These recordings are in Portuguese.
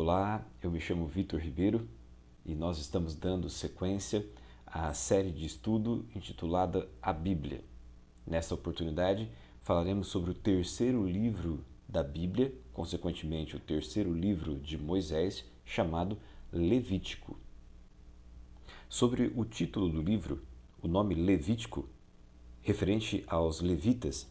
Olá, eu me chamo Vitor Ribeiro e nós estamos dando sequência à série de estudo intitulada A Bíblia. Nesta oportunidade, falaremos sobre o terceiro livro da Bíblia, consequentemente, o terceiro livro de Moisés, chamado Levítico. Sobre o título do livro, o nome Levítico, referente aos levitas,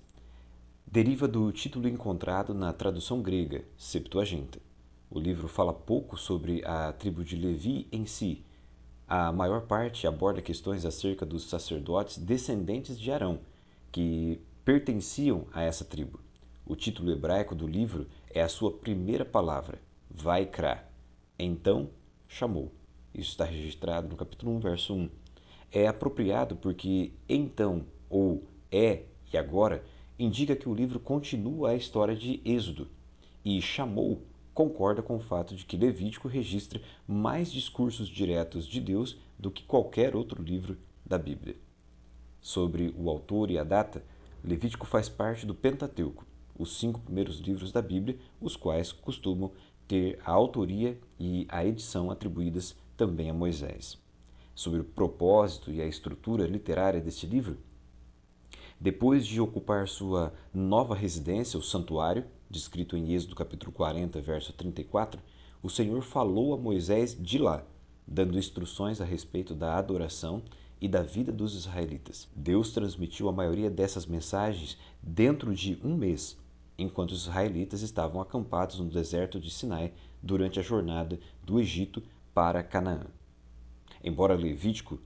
deriva do título encontrado na tradução grega, Septuaginta. O livro fala pouco sobre a tribo de Levi em si. A maior parte aborda questões acerca dos sacerdotes descendentes de Arão, que pertenciam a essa tribo. O título hebraico do livro é a sua primeira palavra, Vaikra. Então chamou. Isso está registrado no capítulo 1, verso 1. É apropriado porque então ou é e agora indica que o livro continua a história de Êxodo e chamou concorda com o fato de que Levítico registra mais discursos diretos de Deus do que qualquer outro livro da Bíblia. Sobre o autor e a data, Levítico faz parte do Pentateuco, os cinco primeiros livros da Bíblia, os quais costumam ter a autoria e a edição atribuídas também a Moisés. Sobre o propósito e a estrutura literária deste livro, depois de ocupar sua nova residência, o santuário, descrito em Êxodo capítulo 40, verso 34, o Senhor falou a Moisés de lá, dando instruções a respeito da adoração e da vida dos israelitas. Deus transmitiu a maioria dessas mensagens dentro de um mês, enquanto os israelitas estavam acampados no deserto de Sinai durante a jornada do Egito para Canaã. Embora Levítico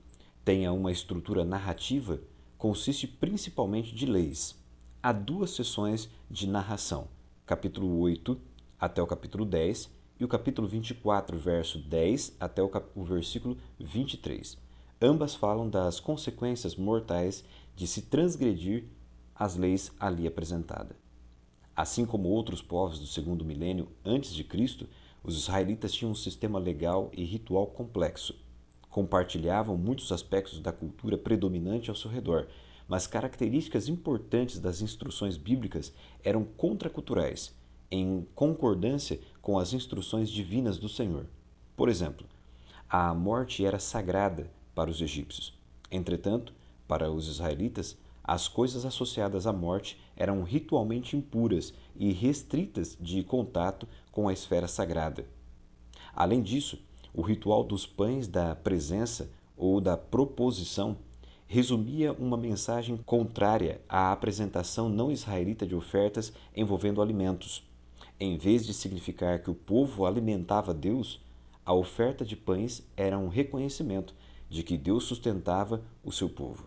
tenha uma estrutura narrativa, consiste principalmente de leis. Há duas sessões de narração, capítulo 8 até o capítulo 10 e o capítulo 24, verso 10 até o, o versículo 23. Ambas falam das consequências mortais de se transgredir as leis ali apresentadas. Assim como outros povos do segundo milênio antes de Cristo, os israelitas tinham um sistema legal e ritual complexo compartilhavam muitos aspectos da cultura predominante ao seu redor, mas características importantes das instruções bíblicas eram contraculturais, em concordância com as instruções divinas do Senhor. Por exemplo, a morte era sagrada para os egípcios. Entretanto, para os israelitas, as coisas associadas à morte eram ritualmente impuras e restritas de contato com a esfera sagrada. Além disso, o ritual dos pães da presença ou da proposição resumia uma mensagem contrária à apresentação não israelita de ofertas envolvendo alimentos. Em vez de significar que o povo alimentava Deus, a oferta de pães era um reconhecimento de que Deus sustentava o seu povo.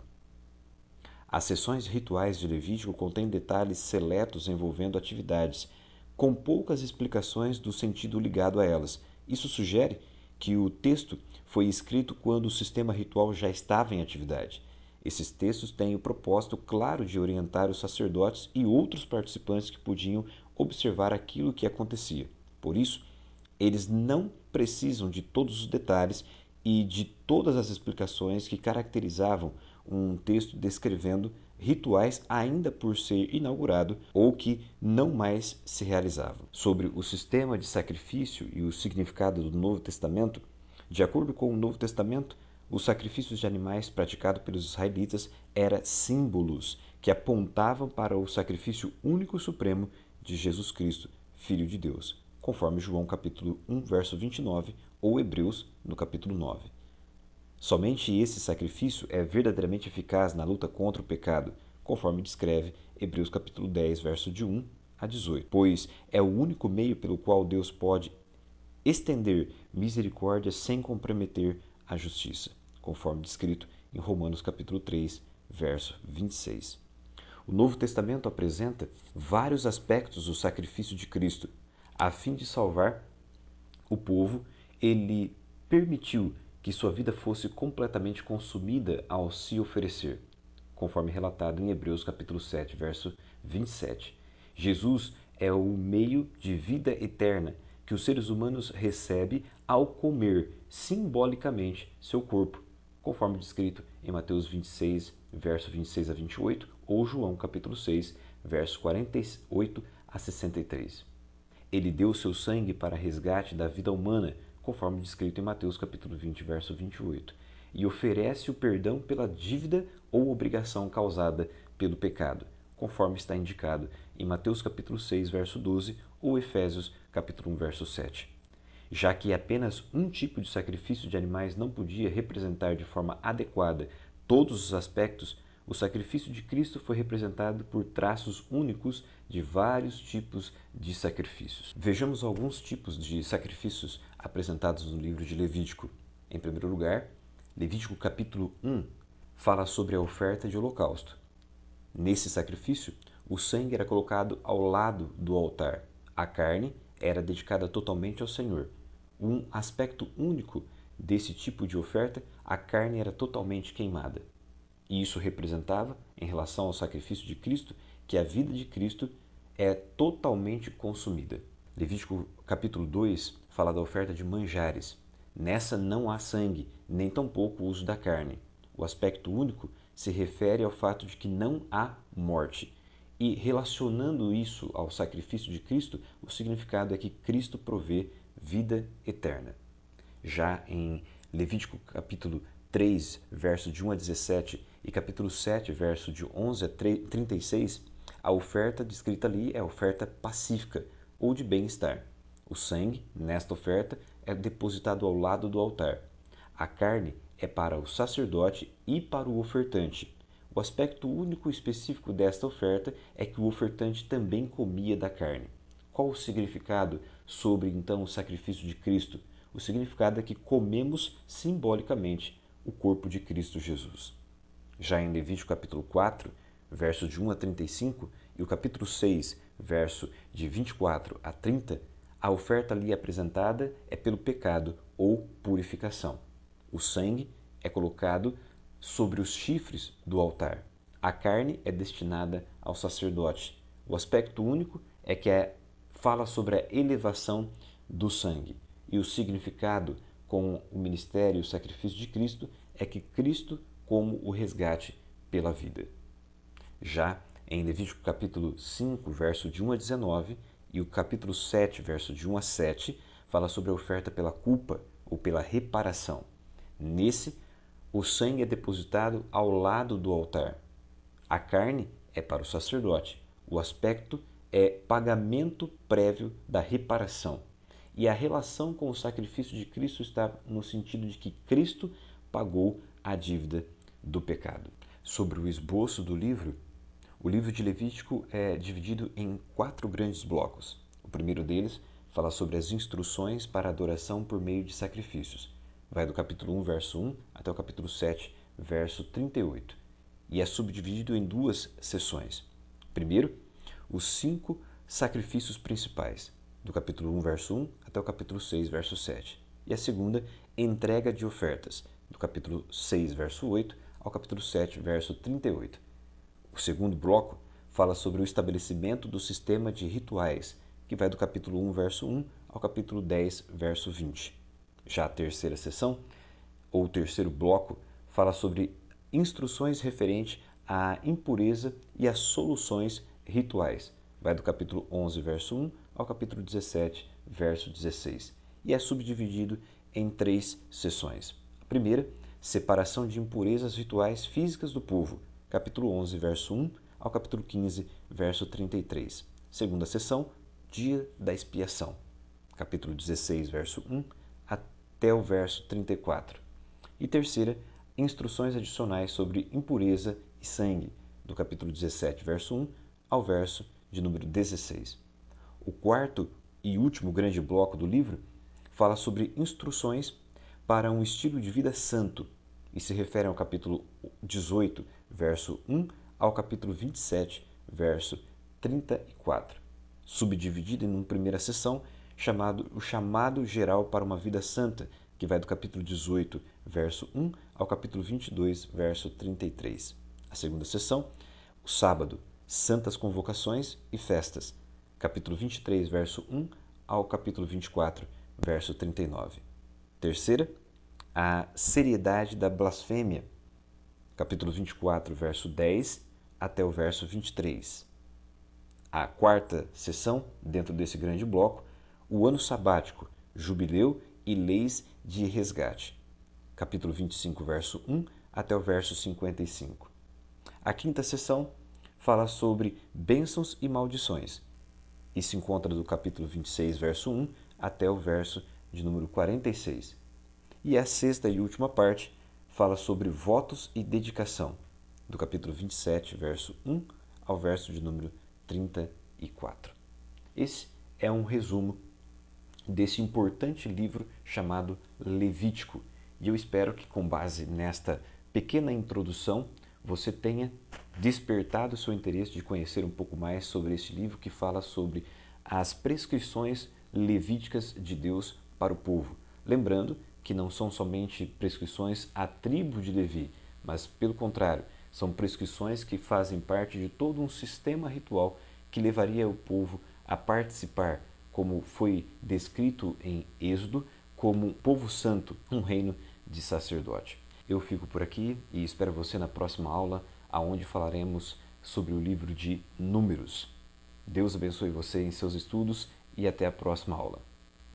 As sessões rituais de Levítico contêm detalhes seletos envolvendo atividades, com poucas explicações do sentido ligado a elas. Isso sugere que o texto foi escrito quando o sistema ritual já estava em atividade. Esses textos têm o propósito claro de orientar os sacerdotes e outros participantes que podiam observar aquilo que acontecia. Por isso, eles não precisam de todos os detalhes e de todas as explicações que caracterizavam um texto descrevendo rituais ainda por ser inaugurado ou que não mais se realizavam. Sobre o sistema de sacrifício e o significado do Novo Testamento, de acordo com o Novo Testamento, os sacrifícios de animais praticados pelos israelitas eram símbolos que apontavam para o sacrifício único supremo de Jesus Cristo, Filho de Deus, conforme João capítulo 1, verso 29 ou Hebreus no capítulo 9. Somente esse sacrifício é verdadeiramente eficaz na luta contra o pecado, conforme descreve Hebreus capítulo 10, verso de 1 a 18, pois é o único meio pelo qual Deus pode estender misericórdia sem comprometer a justiça, conforme descrito em Romanos capítulo 3, verso 26. O Novo Testamento apresenta vários aspectos do sacrifício de Cristo. A fim de salvar o povo, ele permitiu que sua vida fosse completamente consumida ao se oferecer, conforme relatado em Hebreus capítulo 7, verso 27. Jesus é o meio de vida eterna que os seres humanos recebem ao comer simbolicamente seu corpo, conforme descrito em Mateus 26, verso 26 a 28, ou João capítulo 6, verso 48 a 63. Ele deu seu sangue para resgate da vida humana, conforme descrito em Mateus capítulo 20, verso 28, e oferece o perdão pela dívida ou obrigação causada pelo pecado, conforme está indicado em Mateus capítulo 6, verso 12 ou Efésios capítulo 1, verso 7. Já que apenas um tipo de sacrifício de animais não podia representar de forma adequada todos os aspectos, o sacrifício de Cristo foi representado por traços únicos de vários tipos de sacrifícios. Vejamos alguns tipos de sacrifícios apresentados no livro de Levítico. Em primeiro lugar, Levítico capítulo 1 fala sobre a oferta de holocausto. Nesse sacrifício, o sangue era colocado ao lado do altar. A carne era dedicada totalmente ao Senhor. Um aspecto único desse tipo de oferta, a carne era totalmente queimada. E isso representava, em relação ao sacrifício de Cristo, que a vida de Cristo é totalmente consumida. Levítico capítulo 2 fala da oferta de manjares. Nessa não há sangue, nem tampouco o uso da carne. O aspecto único se refere ao fato de que não há morte. E relacionando isso ao sacrifício de Cristo, o significado é que Cristo provê vida eterna. Já em Levítico capítulo 3, verso de 1 a 17 e capítulo 7, verso de 11 a 36, a oferta descrita ali é a oferta pacífica ou de bem-estar. O sangue, nesta oferta, é depositado ao lado do altar. A carne é para o sacerdote e para o ofertante. O aspecto único específico desta oferta é que o ofertante também comia da carne. Qual o significado sobre então o sacrifício de Cristo? O significado é que comemos simbolicamente o corpo de Cristo Jesus. Já em Levítico capítulo 4, verso de 1 a 35, e o capítulo 6, verso de 24 a 30, a oferta ali apresentada é pelo pecado ou purificação. O sangue é colocado sobre os chifres do altar. A carne é destinada ao sacerdote. O aspecto único é que é, fala sobre a elevação do sangue. E o significado com o ministério e o sacrifício de Cristo é que Cristo como o resgate pela vida. Já em Levítico capítulo 5, verso de 1 a 19, e o capítulo 7, verso de 1 a 7, fala sobre a oferta pela culpa ou pela reparação. Nesse, o sangue é depositado ao lado do altar. A carne é para o sacerdote. O aspecto é pagamento prévio da reparação. E a relação com o sacrifício de Cristo está no sentido de que Cristo pagou a dívida do pecado. Sobre o esboço do livro, o livro de Levítico é dividido em quatro grandes blocos. O primeiro deles fala sobre as instruções para adoração por meio de sacrifícios. Vai do capítulo 1, verso 1 até o capítulo 7, verso 38. E é subdividido em duas sessões. Primeiro, os cinco sacrifícios principais, do capítulo 1, verso 1 até o capítulo 6, verso 7. E a segunda, entrega de ofertas, do capítulo 6, verso 8 ao capítulo 7, verso 38. O segundo bloco fala sobre o estabelecimento do sistema de rituais, que vai do capítulo 1, verso 1 ao capítulo 10, verso 20. Já a terceira sessão, ou terceiro bloco, fala sobre instruções referentes à impureza e às soluções rituais. Vai do capítulo 11, verso 1 ao capítulo 17, verso 16. E é subdividido em três sessões. A primeira, separação de impurezas rituais físicas do povo, capítulo 11, verso 1 ao capítulo 15, verso 33. Segunda sessão, dia da expiação, capítulo 16, verso 1 até o verso 34. E terceira, instruções adicionais sobre impureza e sangue, do capítulo 17, verso 1 ao verso de número 16. O quarto e último grande bloco do livro fala sobre instruções para um estilo de vida santo e se refere ao capítulo 18, verso 1 ao capítulo 27, verso 34, subdividido em uma primeira sessão chamado o chamado geral para uma vida santa, que vai do capítulo 18, verso 1 ao capítulo 22, verso 33. A segunda sessão, o sábado, santas convocações e festas, capítulo 23, verso 1 ao capítulo 24, verso 39. Terceira, a seriedade da blasfêmia, capítulo 24, verso 10 até o verso 23. a quarta sessão dentro desse grande bloco, o ano sabático, jubileu e leis de resgate. Capítulo 25, verso 1 até o verso 55. A quinta sessão fala sobre bênçãos e maldições e se encontra do capítulo 26, verso 1 até o verso de número 46. E a sexta e última parte fala sobre votos e dedicação, do capítulo 27, verso 1 ao verso de número 34. Esse é um resumo desse importante livro chamado Levítico. E eu espero que, com base nesta pequena introdução, você tenha despertado o seu interesse de conhecer um pouco mais sobre este livro que fala sobre as prescrições levíticas de Deus para o povo. Lembrando que não são somente prescrições à tribo de Levi, mas, pelo contrário, são prescrições que fazem parte de todo um sistema ritual que levaria o povo a participar, como foi descrito em Êxodo, como um povo santo, um reino de sacerdote. Eu fico por aqui e espero você na próxima aula, aonde falaremos sobre o livro de Números. Deus abençoe você em seus estudos e até a próxima aula.